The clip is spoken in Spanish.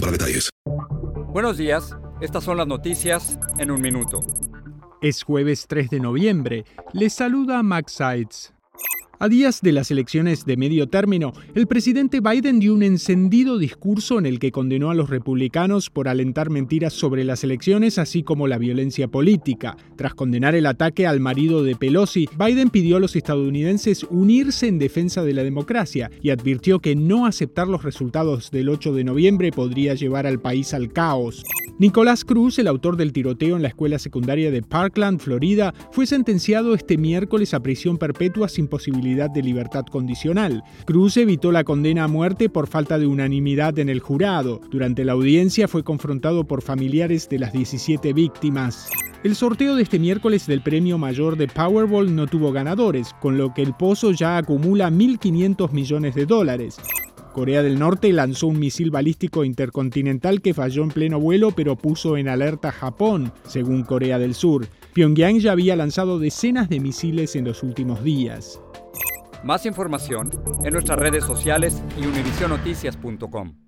para detalles. Buenos días, estas son las noticias en un minuto. Es jueves 3 de noviembre. Les saluda Max Sides. A días de las elecciones de medio término, el presidente Biden dio un encendido discurso en el que condenó a los republicanos por alentar mentiras sobre las elecciones, así como la violencia política. Tras condenar el ataque al marido de Pelosi, Biden pidió a los estadounidenses unirse en defensa de la democracia y advirtió que no aceptar los resultados del 8 de noviembre podría llevar al país al caos. Nicolás Cruz, el autor del tiroteo en la escuela secundaria de Parkland, Florida, fue sentenciado este miércoles a prisión perpetua sin posibilidad de libertad condicional. Cruz evitó la condena a muerte por falta de unanimidad en el jurado. Durante la audiencia fue confrontado por familiares de las 17 víctimas. El sorteo de este miércoles del premio mayor de Powerball no tuvo ganadores, con lo que el pozo ya acumula 1.500 millones de dólares. Corea del Norte lanzó un misil balístico intercontinental que falló en pleno vuelo pero puso en alerta a Japón, según Corea del Sur. Pyongyang ya había lanzado decenas de misiles en los últimos días. Más información en nuestras redes sociales y univisionoticias.com.